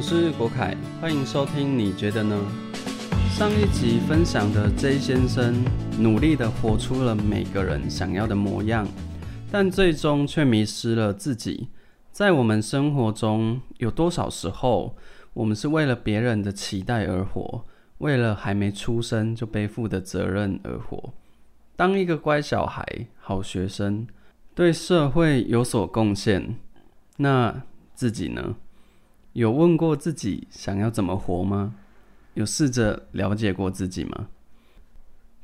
我是国凯，欢迎收听。你觉得呢？上一集分享的 J 先生努力的活出了每个人想要的模样，但最终却迷失了自己。在我们生活中，有多少时候，我们是为了别人的期待而活，为了还没出生就背负的责任而活？当一个乖小孩、好学生，对社会有所贡献，那自己呢？有问过自己想要怎么活吗？有试着了解过自己吗？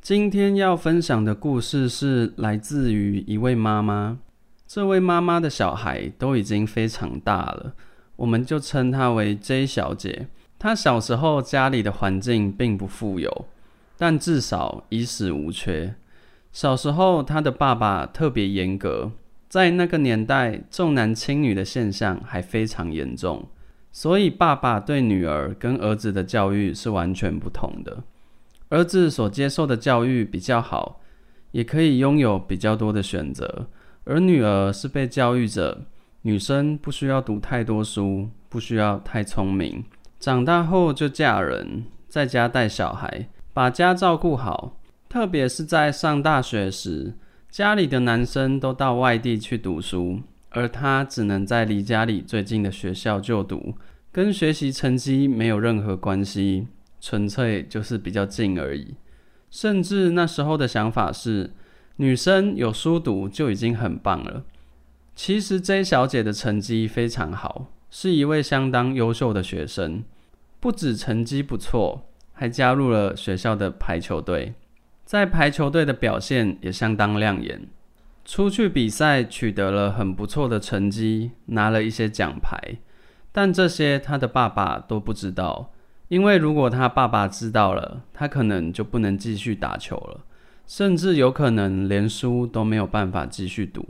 今天要分享的故事是来自于一位妈妈。这位妈妈的小孩都已经非常大了，我们就称她为 J 小姐。她小时候家里的环境并不富有，但至少衣食无缺。小时候她的爸爸特别严格，在那个年代重男轻女的现象还非常严重。所以，爸爸对女儿跟儿子的教育是完全不同的。儿子所接受的教育比较好，也可以拥有比较多的选择；而女儿是被教育着，女生不需要读太多书，不需要太聪明，长大后就嫁人，在家带小孩，把家照顾好。特别是在上大学时，家里的男生都到外地去读书。而他只能在离家里最近的学校就读，跟学习成绩没有任何关系，纯粹就是比较近而已。甚至那时候的想法是，女生有书读就已经很棒了。其实 J 小姐的成绩非常好，是一位相当优秀的学生，不止成绩不错，还加入了学校的排球队，在排球队的表现也相当亮眼。出去比赛取得了很不错的成绩，拿了一些奖牌，但这些他的爸爸都不知道，因为如果他爸爸知道了，他可能就不能继续打球了，甚至有可能连书都没有办法继续读。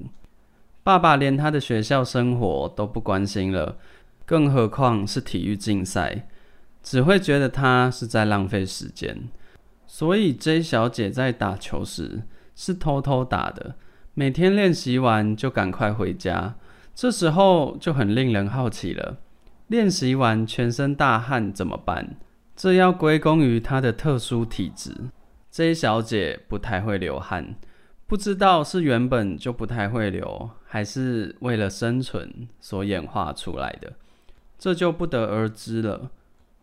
爸爸连他的学校生活都不关心了，更何况是体育竞赛，只会觉得他是在浪费时间。所以 J 小姐在打球时是偷偷打的。每天练习完就赶快回家，这时候就很令人好奇了。练习完全身大汗怎么办？这要归功于她的特殊体质。J 小姐不太会流汗，不知道是原本就不太会流，还是为了生存所演化出来的，这就不得而知了。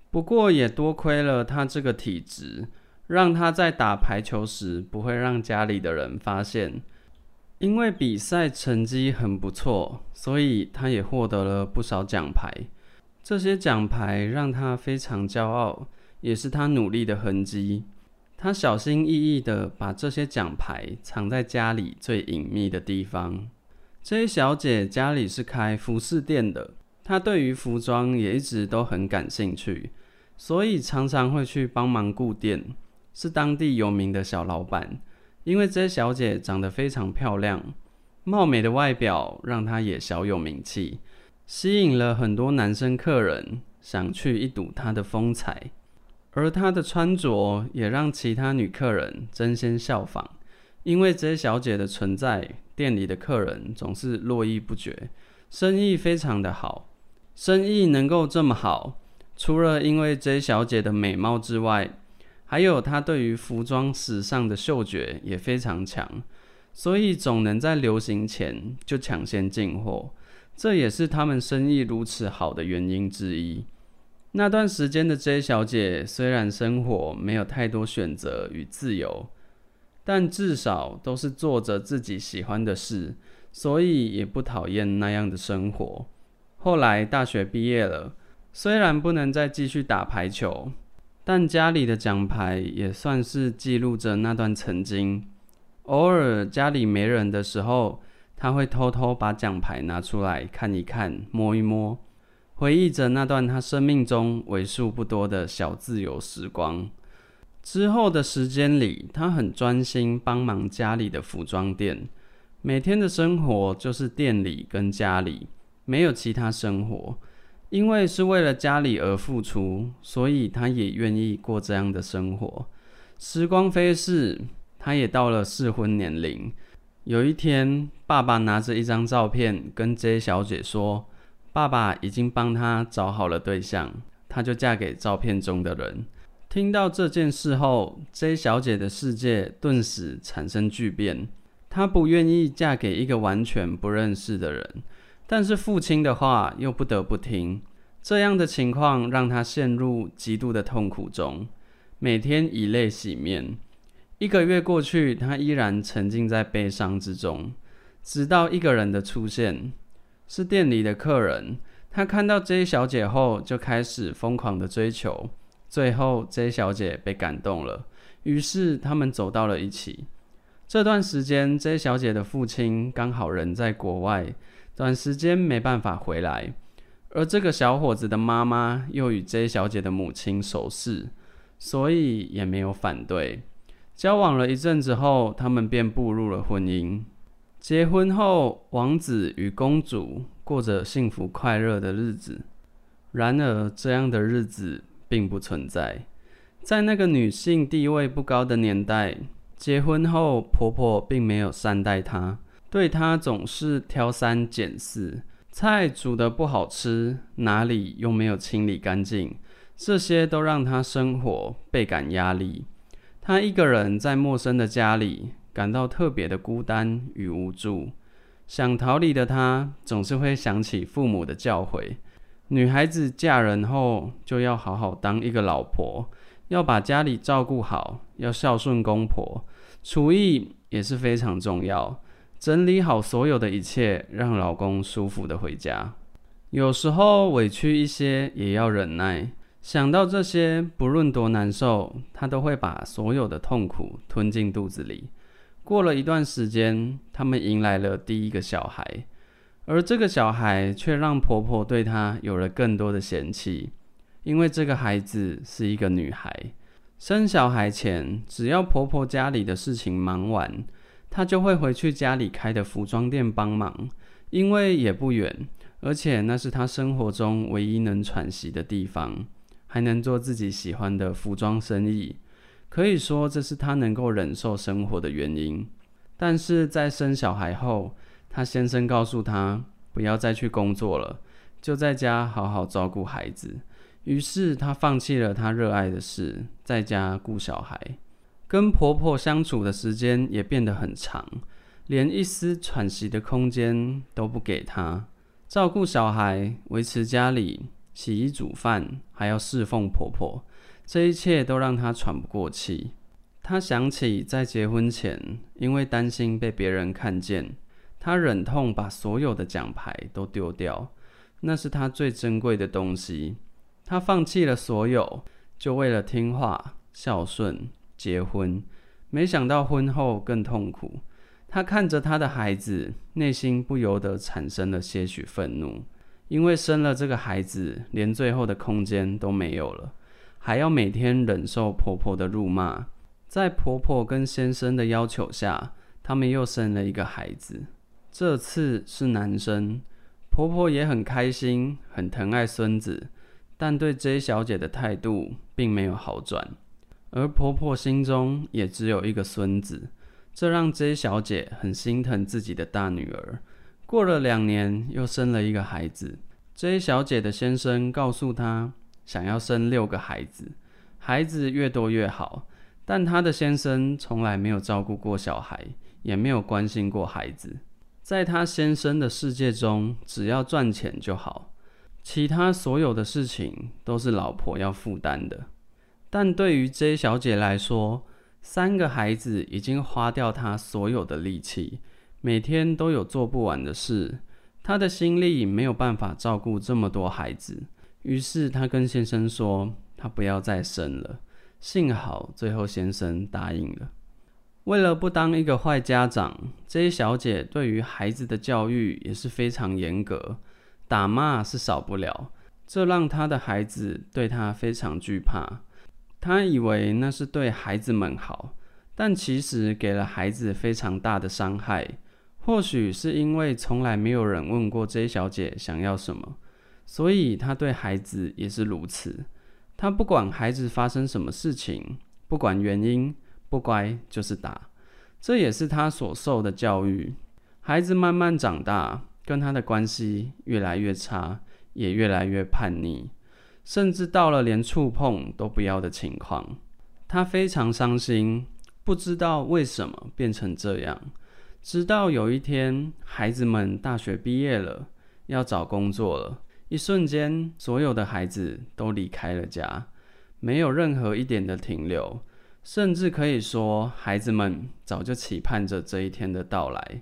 不过也多亏了她这个体质，让她在打排球时不会让家里的人发现。因为比赛成绩很不错，所以他也获得了不少奖牌。这些奖牌让他非常骄傲，也是他努力的痕迹。他小心翼翼地把这些奖牌藏在家里最隐秘的地方。这些小姐家里是开服饰店的，她对于服装也一直都很感兴趣，所以常常会去帮忙顾店，是当地有名的小老板。因为这小姐长得非常漂亮，貌美的外表让她也小有名气，吸引了很多男生客人想去一睹她的风采。而她的穿着也让其他女客人争先效仿。因为这小姐的存在，店里的客人总是络绎不绝，生意非常的好。生意能够这么好，除了因为 J 小姐的美貌之外，还有他对于服装时尚的嗅觉也非常强，所以总能在流行前就抢先进货，这也是他们生意如此好的原因之一。那段时间的 J 小姐虽然生活没有太多选择与自由，但至少都是做着自己喜欢的事，所以也不讨厌那样的生活。后来大学毕业了，虽然不能再继续打排球。但家里的奖牌也算是记录着那段曾经。偶尔家里没人的时候，他会偷偷把奖牌拿出来看一看、摸一摸，回忆着那段他生命中为数不多的小自由时光。之后的时间里，他很专心帮忙家里的服装店，每天的生活就是店里跟家里，没有其他生活。因为是为了家里而付出，所以他也愿意过这样的生活。时光飞逝，他也到了适婚年龄。有一天，爸爸拿着一张照片跟 J 小姐说：“爸爸已经帮她找好了对象，她就嫁给照片中的人。听到这件事后，J 小姐的世界顿时产生巨变。她不愿意嫁给一个完全不认识的人，但是父亲的话又不得不听。这样的情况让她陷入极度的痛苦中，每天以泪洗面。一个月过去，她依然沉浸在悲伤之中。直到一个人的出现，是店里的客人。他看到 J 小姐后，就开始疯狂的追求。最后，J 小姐被感动了，于是他们走到了一起。这段时间，J 小姐的父亲刚好人在国外，短时间没办法回来。而这个小伙子的妈妈又与 J 小姐的母亲熟识，所以也没有反对。交往了一阵子后，他们便步入了婚姻。结婚后，王子与公主过着幸福快乐的日子。然而，这样的日子并不存在。在那个女性地位不高的年代，结婚后婆婆并没有善待她，对她总是挑三拣四，菜煮得不好吃，哪里又没有清理干净，这些都让她生活倍感压力。她一个人在陌生的家里。感到特别的孤单与无助，想逃离的她总是会想起父母的教诲：女孩子嫁人后就要好好当一个老婆，要把家里照顾好，要孝顺公婆，厨艺也是非常重要，整理好所有的一切，让老公舒服的回家。有时候委屈一些也要忍耐，想到这些，不论多难受，她都会把所有的痛苦吞进肚子里。过了一段时间，他们迎来了第一个小孩，而这个小孩却让婆婆对她有了更多的嫌弃，因为这个孩子是一个女孩。生小孩前，只要婆婆家里的事情忙完，她就会回去家里开的服装店帮忙，因为也不远，而且那是她生活中唯一能喘息的地方，还能做自己喜欢的服装生意。可以说这是她能够忍受生活的原因，但是在生小孩后，她先生告诉她不要再去工作了，就在家好好照顾孩子。于是她放弃了她热爱的事，在家顾小孩，跟婆婆相处的时间也变得很长，连一丝喘息的空间都不给她。照顾小孩、维持家里、洗衣煮饭，还要侍奉婆婆。这一切都让她喘不过气。她想起在结婚前，因为担心被别人看见，她忍痛把所有的奖牌都丢掉，那是她最珍贵的东西。她放弃了所有，就为了听话、孝顺、结婚。没想到婚后更痛苦。她看着她的孩子，内心不由得产生了些许愤怒，因为生了这个孩子，连最后的空间都没有了。还要每天忍受婆婆的辱骂，在婆婆跟先生的要求下，他们又生了一个孩子，这次是男生。婆婆也很开心，很疼爱孙子，但对 J 小姐的态度并没有好转，而婆婆心中也只有一个孙子，这让 J 小姐很心疼自己的大女儿。过了两年，又生了一个孩子，J 小姐的先生告诉她。想要生六个孩子，孩子越多越好。但她的先生从来没有照顾过小孩，也没有关心过孩子。在她先生的世界中，只要赚钱就好，其他所有的事情都是老婆要负担的。但对于 J 小姐来说，三个孩子已经花掉她所有的力气，每天都有做不完的事，她的心力没有办法照顾这么多孩子。于是她跟先生说，她不要再生了。幸好最后先生答应了。为了不当一个坏家长，J 小姐对于孩子的教育也是非常严格，打骂是少不了。这让她的孩子对她非常惧怕。他以为那是对孩子们好，但其实给了孩子非常大的伤害。或许是因为从来没有人问过 J 小姐想要什么。所以他对孩子也是如此，他不管孩子发生什么事情，不管原因，不乖就是打，这也是他所受的教育。孩子慢慢长大，跟他的关系越来越差，也越来越叛逆，甚至到了连触碰都不要的情况。他非常伤心，不知道为什么变成这样。直到有一天，孩子们大学毕业了，要找工作了，一瞬间，所有的孩子都离开了家，没有任何一点的停留，甚至可以说，孩子们早就期盼着这一天的到来。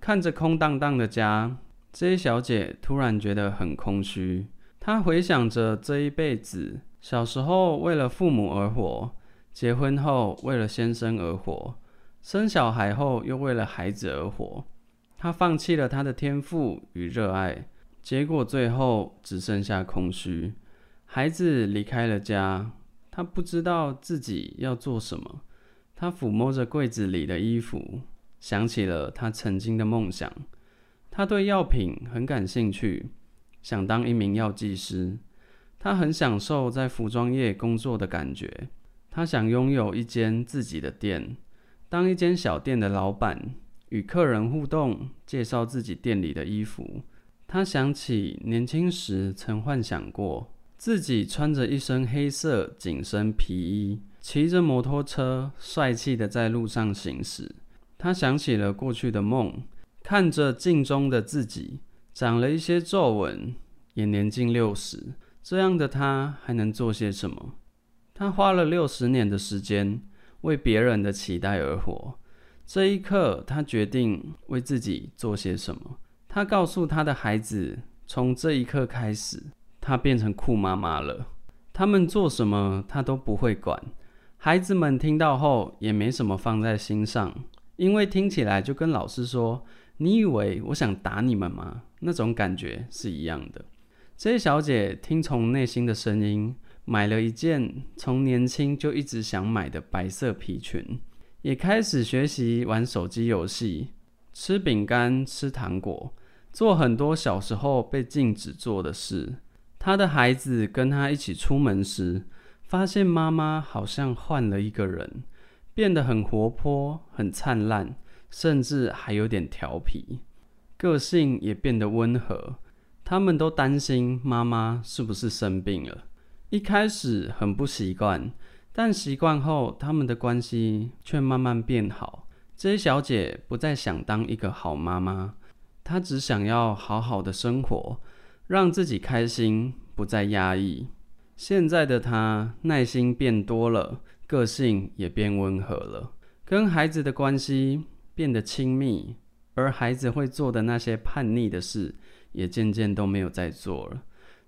看着空荡荡的家，J 小姐突然觉得很空虚。她回想着这一辈子，小时候为了父母而活，结婚后为了先生而活。生小孩后，又为了孩子而活，他放弃了他的天赋与热爱，结果最后只剩下空虚。孩子离开了家，他不知道自己要做什么。他抚摸着柜子里的衣服，想起了他曾经的梦想。他对药品很感兴趣，想当一名药剂师。他很享受在服装业工作的感觉。他想拥有一间自己的店。当一间小店的老板，与客人互动，介绍自己店里的衣服。他想起年轻时曾幻想过自己穿着一身黑色紧身皮衣，骑着摩托车，帅气的在路上行驶。他想起了过去的梦，看着镜中的自己，长了一些皱纹，也年近六十。这样的他还能做些什么？他花了六十年的时间。为别人的期待而活。这一刻，他决定为自己做些什么。他告诉他的孩子：“从这一刻开始，他变成酷妈妈了。他们做什么，他都不会管。”孩子们听到后，也没什么放在心上，因为听起来就跟老师说：“你以为我想打你们吗？”那种感觉是一样的。这些小姐听从内心的声音。买了一件从年轻就一直想买的白色皮裙，也开始学习玩手机游戏、吃饼干、吃糖果，做很多小时候被禁止做的事。她的孩子跟她一起出门时，发现妈妈好像换了一个人，变得很活泼、很灿烂，甚至还有点调皮，个性也变得温和。他们都担心妈妈是不是生病了。一开始很不习惯，但习惯后，他们的关系却慢慢变好。J 小姐不再想当一个好妈妈，她只想要好好的生活，让自己开心，不再压抑。现在的她耐心变多了，个性也变温和了，跟孩子的关系变得亲密，而孩子会做的那些叛逆的事，也渐渐都没有再做了。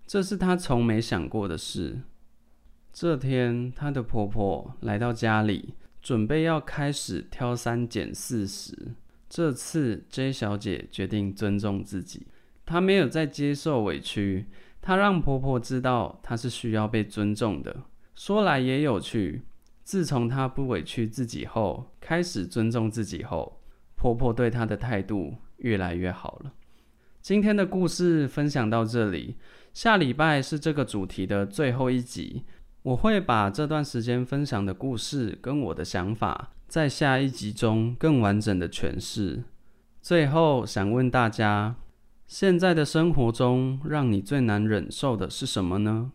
这是她从没想过的事。这天，她的婆婆来到家里，准备要开始挑三拣四时，这次 J 小姐决定尊重自己，她没有再接受委屈，她让婆婆知道她是需要被尊重的。说来也有趣，自从她不委屈自己后，开始尊重自己后，婆婆对她的态度越来越好了。今天的故事分享到这里。下礼拜是这个主题的最后一集，我会把这段时间分享的故事跟我的想法，在下一集中更完整的诠释。最后想问大家，现在的生活中让你最难忍受的是什么呢？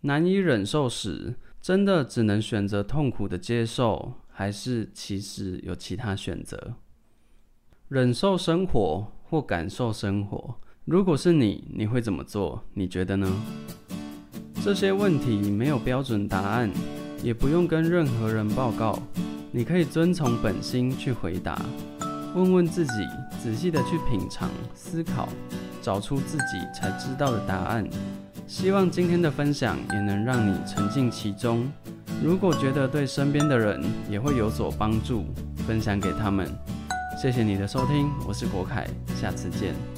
难以忍受时，真的只能选择痛苦的接受，还是其实有其他选择？忍受生活或感受生活？如果是你，你会怎么做？你觉得呢？这些问题没有标准答案，也不用跟任何人报告。你可以遵从本心去回答，问问自己，仔细的去品尝、思考，找出自己才知道的答案。希望今天的分享也能让你沉浸其中。如果觉得对身边的人也会有所帮助，分享给他们。谢谢你的收听，我是国凯，下次见。